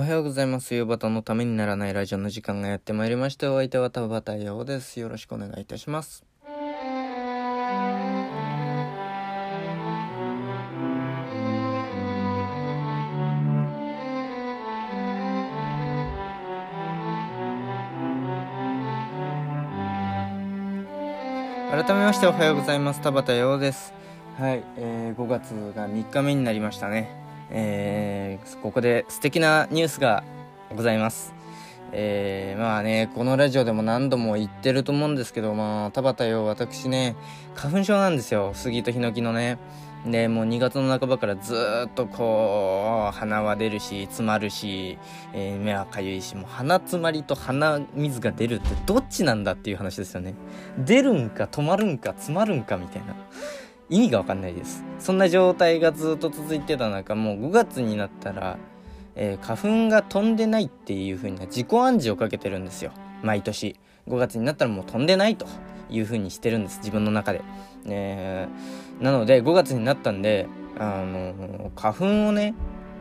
おはようございます。夕方のためにならないラジオの時間がやってまいりました。お相手は田畑陽です。よろしくお願いいたします。改めましておはようございます。田畑陽です。はい、えー、5月が3日目になりましたね。えー、ここで素敵なニュースがございます。えー、まあね、このラジオでも何度も言ってると思うんですけど、まあ、田畑よ、私ね、花粉症なんですよ。杉とヒノキのね。で、もう2月の半ばからずっとこう、鼻は出るし、詰まるし、えー目はかゆいし、もう鼻詰まりと鼻水が出るってどっちなんだっていう話ですよね。出るんか止まるんか詰まるんかみたいな。意味がわかんないです。そんな状態がずっと続いてた中、もう5月になったら、えー花粉が飛んでないっていう風な自己暗示をかけてるんですよ。毎年。5月になったらもう飛んでないという風にしてるんです。自分の中で。えーなので5月になったんで、あの花粉をね、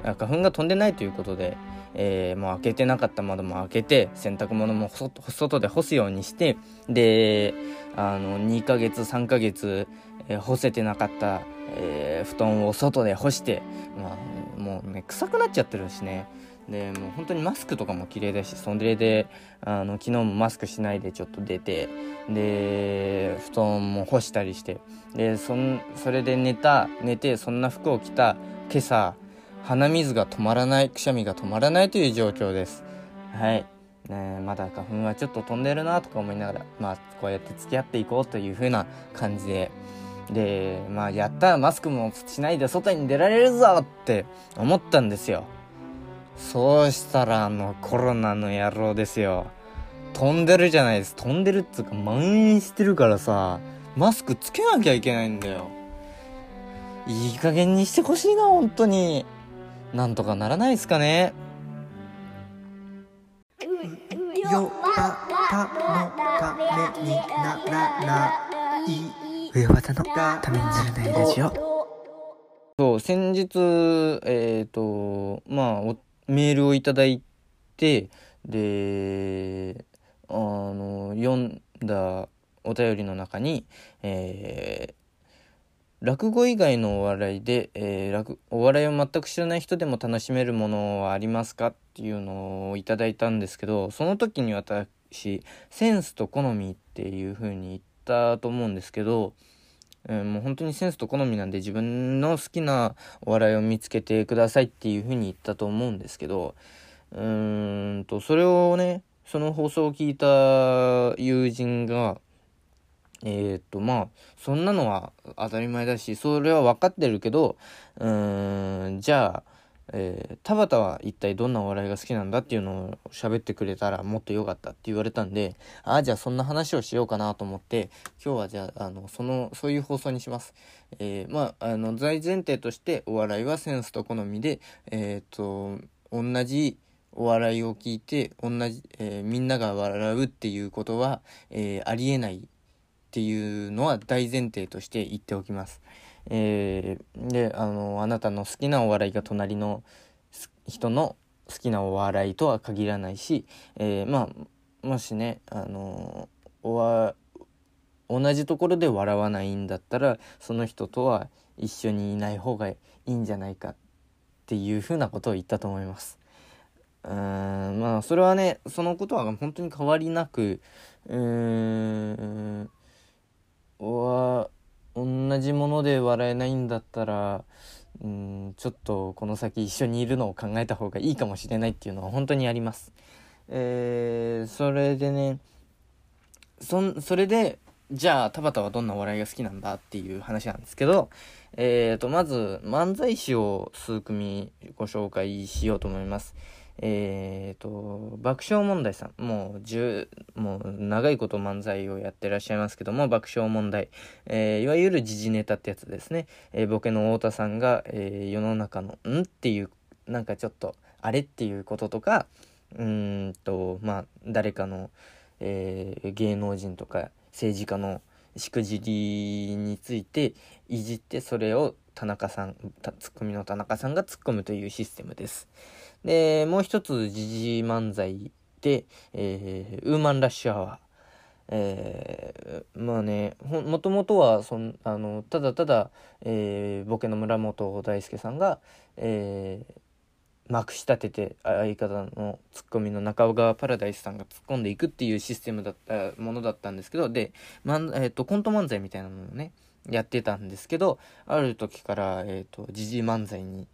花粉が飛んでないということで、えーもう開けてなかった窓も開けて洗濯物も外で干すようにしてであの2ヶ月3ヶ月、えー干せてなかった、えー布団を外で干して、まあ、もうね臭くなっちゃってるしね。でもう本当にマスクとかも綺麗だしそれであの昨日もマスクしないでちょっと出てで布団も干したりしてでそんそれで寝た寝てそんな服を着た今朝鼻水が止まらないくしゃみが止まらないという状況です。はい、ね、まだ花粉はちょっと飛んでるなとか思いながらまあこうやって付き合っていこうという風な感じで。でまあやったらマスクもしないで外に出られるぞって思ったんですよ。そうしたらあのコロナの野郎ですよ。飛んでるじゃないです。飛んでるっつうか蔓延してるからさマスクつけなきゃいけないんだよ。いい加減にしてほしいな本当に。なんとかならないですかね。よばたのためにならない上和田のためにならないラジオそう先日えっ、とまあおメールをいただいてであの読んだお便りの中に、えー落語以外のお笑いで、えー落お笑いを全く知らない人でも楽しめるものはありますかっていうのをいただいたんですけどその時に私センスと好みっていう風に言ったと思うんですけど、えーもう本当にセンスと好みなんで自分の好きなお笑いを見つけてくださいっていう風に言ったと思うんですけどうーんとそれをねその放送を聞いた友人がえーっとまあそんなのは当たり前だしそれは分かってるけどうーんじゃあ、えー田畑は一体どんなお笑いが好きなんだっていうのを喋ってくれたらもっと良かったって言われたんでああじゃあそんな話をしようかなと思って今日はじゃああのそのそういう放送にします。えーまああの大前提としてお笑いはセンスと好みでえーっと同じお笑いを聞いて同じ、えーみんなが笑うっていうことは、えーありえないっていうのは大前提として言っておきます。えーであのあなたの好きなお笑いが隣の人の好きなお笑いとは限らないし、えーまあもしねあのおわ同じところで笑わないんだったらその人とは一緒にいない方がいいんじゃないかっていうふうなことを言ったと思います。うーんまあそれはねそのことは本当に変わりなくうーん同じもので笑えないんだったらうんちょっとこの先一緒にいるのを考えた方がいいかもしれないっていうのは本当にあります。えーそれでねそそれでじゃあ田畑はどんなお笑いが好きなんだっていう話なんですけど、えー、とまず漫才師を数組ご紹介しようと思います。えー、と爆笑問題さんもう10もう長いこと漫才をやってらっしゃいますけども爆笑問題、えーいわゆる時事ネタってやつですね、えーボケの太田さんが、えー世の中の「ん?」っていうなんかちょっとあれっていうこととかうんとまあ誰かの、えー芸能人とか政治家のしくじりについていじってそれを田中さんツッコミの田中さんが突っ込むというシステムです。で、もう一つ、時事漫才で、えー、ウーマンラッシュアワー。えー、まあねもともとはそんあのただただ、えー、ボケの村本大輔さんが、えー、まくし立てて相方のツッコミの中尾川パラダイスさんが突っ込んでいくっていうシステムだったものだったんですけどで、まんえーと、コント漫才みたいなものをねやってたんですけどある時からえっ、ー、と時事漫才に。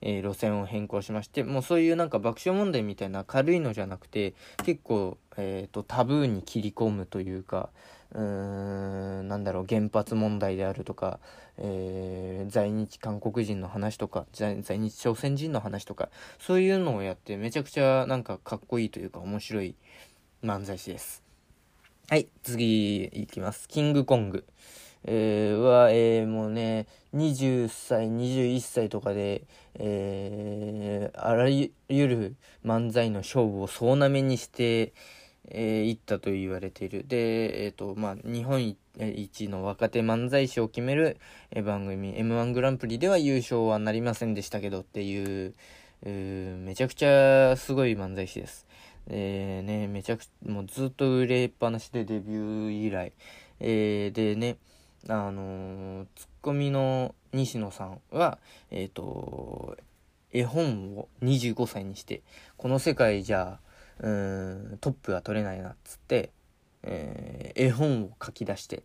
えー、路線を変更しましてもうそういうなんか爆笑問題みたいな軽いのじゃなくて結構、えーと、タブーに切り込むというかうーんなんだろう原発問題であるとか、えー、在日韓国人の話とか在日朝鮮人の話とかそういうのをやってめちゃくちゃなんかかっこいいというか面白い漫才師です。はい次いきます。キングコング。えー、は、えー、もうね、20歳、21歳とかで、えー、あらゆる漫才の勝負を総なめにして、えー、いったと言われている。で、えっ、ー、と、まあ、日本一の若手漫才師を決める、えー、番組、M1 グランプリでは優勝はなりませんでしたけどっていう、うめちゃくちゃすごい漫才師です。えー、ね、めちゃくちゃ、もうずっと売れっぱなしでデビュー以来。えー、でね、あのー、ツッコミの西野さんは、えっ、ー、と、絵本を25歳にして、この世界じゃ、うん、トップが取れないな、っつって、えー、絵本を書き出して、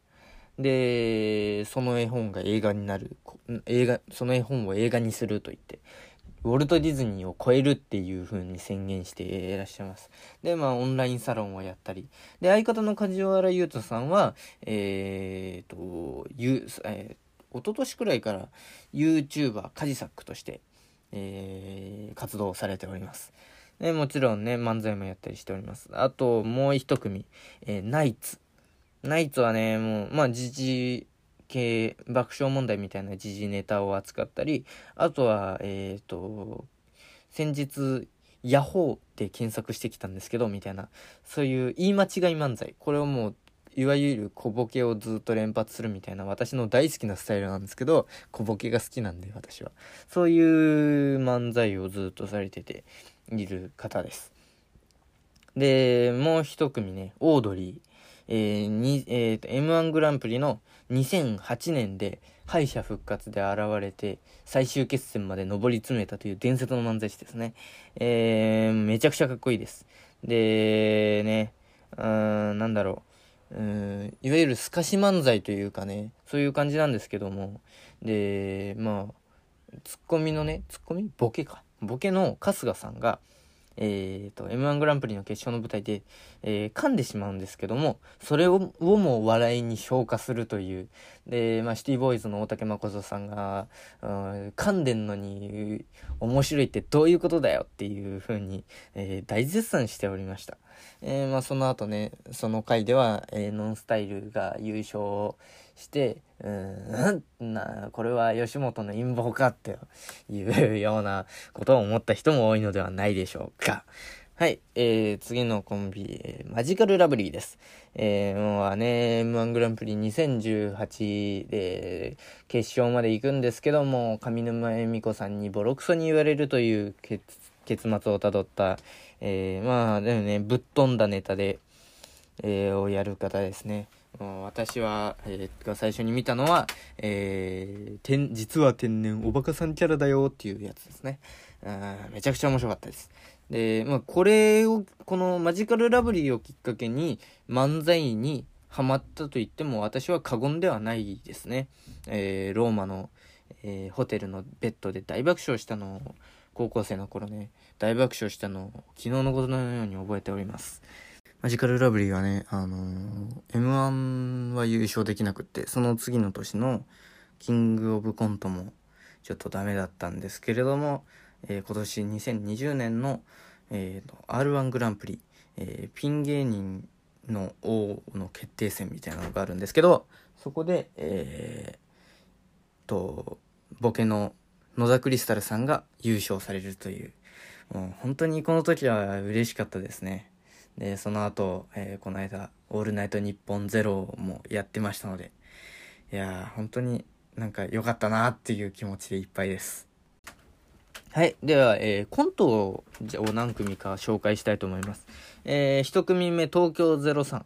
で、その絵本が映画になる、映画、その絵本を映画にすると言って、ウォルト・ディズニーを超えるっていう風に宣言していらっしゃいます。で、まあ、オンラインサロンをやったり。で、相方の梶原優斗さんは、えーと、ゆ、えー、一昨年くらいから YouTuber、カジサックとして、えー、活動されております。で、もちろんね、漫才もやったりしております。あと、もう一組、えー、ナイツ。ナイツはね、もう、まあ、時事系爆笑問題みたいな時事ネタを扱ったりあとはえっ、ー、と先日ヤホーって検索してきたんですけどみたいなそういう言い間違い漫才。これをもういわゆる小ボケをずっと連発するみたいな私の大好きなスタイルなんですけど小ボケが好きなんで私は。そういう漫才をずっとされてている方です。でもう一組ねオードリー。えーにえー、と m 1グランプリの2008年で敗者復活で現れて最終決戦まで上り詰めたという伝説の漫才師ですね。えー、めちゃくちゃかっこいいです。で、ね、うーん、なんだろう。うん、いわゆる透かし漫才というかね、そういう感じなんですけども、で、まあ、ツッコミのね、ツッコミ？ボケか。ボケの春日さんが、えーと、M1 グランプリの決勝の舞台で、えー、噛んでしまうんですけども、それををも笑いに消化するという。で、まあ、シティボーイズの大竹誠さんが、うん、噛んでんのに面白いってどういうことだよっていう風に、えー、大絶賛しておりました。えー、まあ、その後ね、その回では、えノンスタイルが優勝して、うん、な、これは吉本の陰謀かっていうようなことを思った人も多いのではないでしょうか。はい、えー、次のコンビ、えー、マジカルラブリーです。えー、もうね、M1 グランプリ2018で決勝まで行くんですけども、上沼恵美子さんにボロクソに言われるという結末をたどった、えー、まあ、でもね、ぶっ飛んだネタで、えー、をやる方ですね。私は、えー、が最初に見たのは、えー、天実は天然おバカさんキャラだよっていうやつですね。あめちゃくちゃ面白かったです。で、まあ、これを、このマジカルラブリーをきっかけに漫才にハマったと言っても私は過言ではないですね。えー、ローマの、えー、ホテルのベッドで大爆笑したのを、高校生の頃ね、大爆笑したのを昨日のことのように覚えております。マジカルラブリーはね、あのー、M1 は優勝できなくって、その次の年のキングオブコントもちょっとダメだったんですけれども、えー、今年2020年の、えー、R1 グランプリ、えー、ピン芸人の王の決定戦みたいなのがあるんですけど、そこで、えー、と、ボケの野田クリスタルさんが優勝されるという、もう本当にこの時は嬉しかったですね。で、その後、えー、この間、オールナイトニッポンゼロもやってましたので、いやー、本当になんか良かったなっていう気持ちでいっぱいです。はい。では、えーコントを何組か紹介したいと思います。えー、1組目、東京03。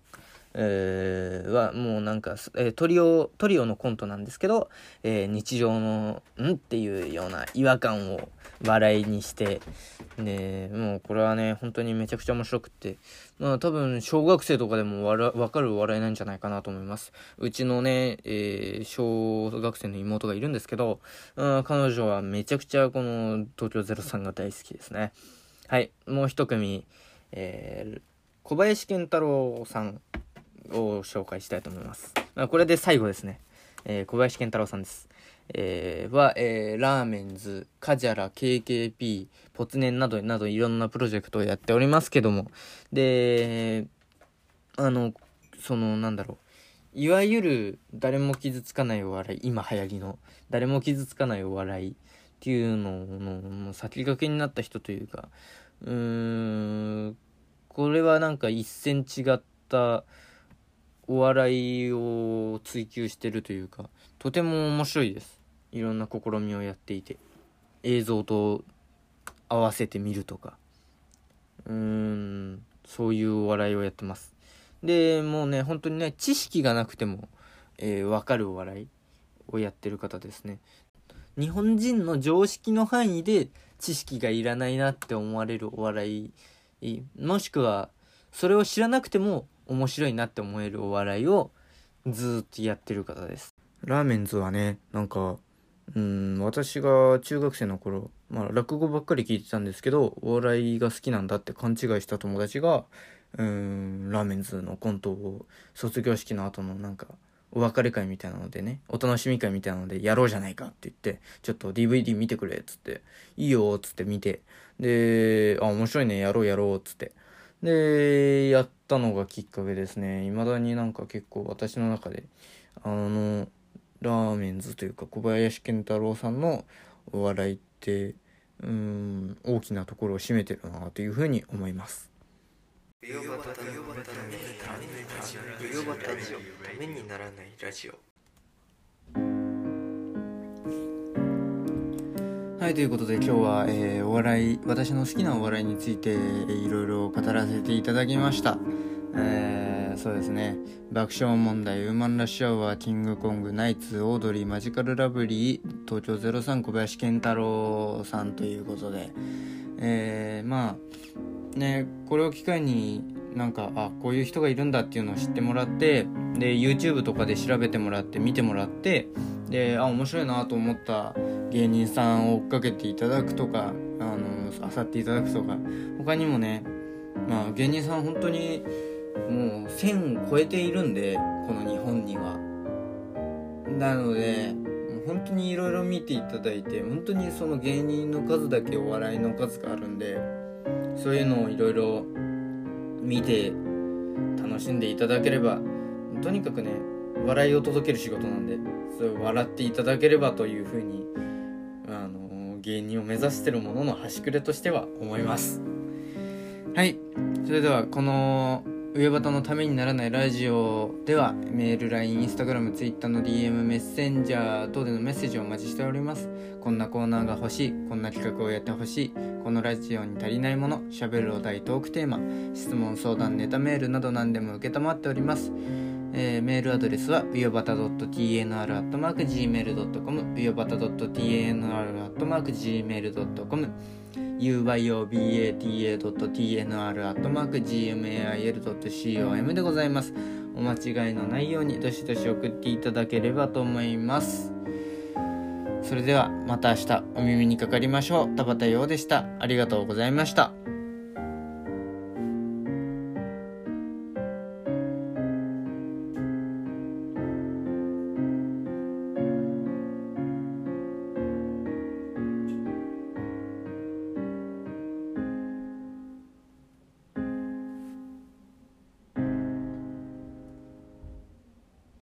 えは、もうなんか、えートリオ、トリオのコントなんですけど、えー日常の、んっていうような違和感を笑いにして、で、もうこれはね、本当にめちゃくちゃ面白くって、まあ多分、小学生とかでもわらわかる笑いなんじゃないかなと思います。うちのね、えー小学生の妹がいるんですけど、うん、彼女はめちゃくちゃこの東京03が大好きですね。はい、もう一組、えー小林健太郎さんを紹介したいと思います。まあこれで最後ですね。えー小林健太郎さんです。えーは、えーラーメンズ、カジャラ、KKP、ポツネンなどなどいろんなプロジェクトをやっておりますけども、で、あの、その、なんだろう。いわゆる誰も傷つかないお笑い、今流行りの誰も傷つかないお笑いっていうののもう先駆けになった人というか、うーん、これはなんか一線違ったお笑いを追求してるというか、とても面白いです。いろんな試みをやっていて、映像と合わせてみるとか、うーん、そういうお笑いをやってます。で、もうね、本当にね、知識がなくても、えーわかるお笑いをやってる方ですね。日本人の常識の範囲で知識がいらないなって思われるお笑い、もしくは、それを知らなくても面白いなって思えるお笑いをずっとやってる方です。ラーメンズはね、なんか、うん、私が中学生の頃、まあ落語ばっかり聞いてたんですけど、お笑いが好きなんだって勘違いした友達が、うん、ラーメンズのコントを卒業式の後のなんか、お別れ会みたいなのでね、お楽しみ会みたいなのでやろうじゃないかって言って、ちょっと DVD 見てくれっつって、いいよっつって見て、で、あ、面白いね、やろうやろうっつって。で、やったのがきっかけですね。未だになんか結構私の中で、あの、ラーメンズというか小林健太郎さんのお笑いって、うん、大きなところを占めてるなというふうに思います。ためにならないラジオはい、ということで今日は、えーお笑い、私の好きなお笑いについて、いろいろ語らせていただきました。えーそうですね。爆笑問題、ウーマンラッシュアワー、キングコング、ナイツ、オードリー、マジカルラブリー、東京03小林健太郎さんということで、えーまあ、ね、これを機会になんか、あ、こういう人がいるんだっていうのを知ってもらって、で、YouTube とかで調べてもらって、見てもらって、で、あ、面白いなと思った芸人さんを追っかけていただくとか、あの、あさっていただくとか、他にもね、まあ芸人さん本当にもう1000を超えているんで、この日本には。なので、もう本当にいろいろ見ていただいて、本当にその芸人の数だけお笑いの数があるんで、そういうのをいろいろ見て楽しんでいただければ、とにかくね、笑いを届ける仕事なんで、それ笑っていただければというふうに、芸人を目指してるものの端くれとしては思います。はい。それでは、この、上端のためにならないラジオでは、メール、LINE、Instagram、Twitter の DM、メッセンジャー等でのメッセージをお待ちしております。こんなコーナーが欲しい、こんな企画をやってほしい、このラジオに足りないもの、喋るお題、トークテーマ、質問、相談、ネタメールなど何でも受けたまっております。えーメールアドレスは、ビオバタ .tnr.gmail.com、ビオバタ .tnr.gmail.com、uyobata.tnr.gmail.com でございます。お間違いのないように、どしどし送っていただければと思います。それでは、また明日お耳にかかりましょう。田畑陽でした。ありがとうございました。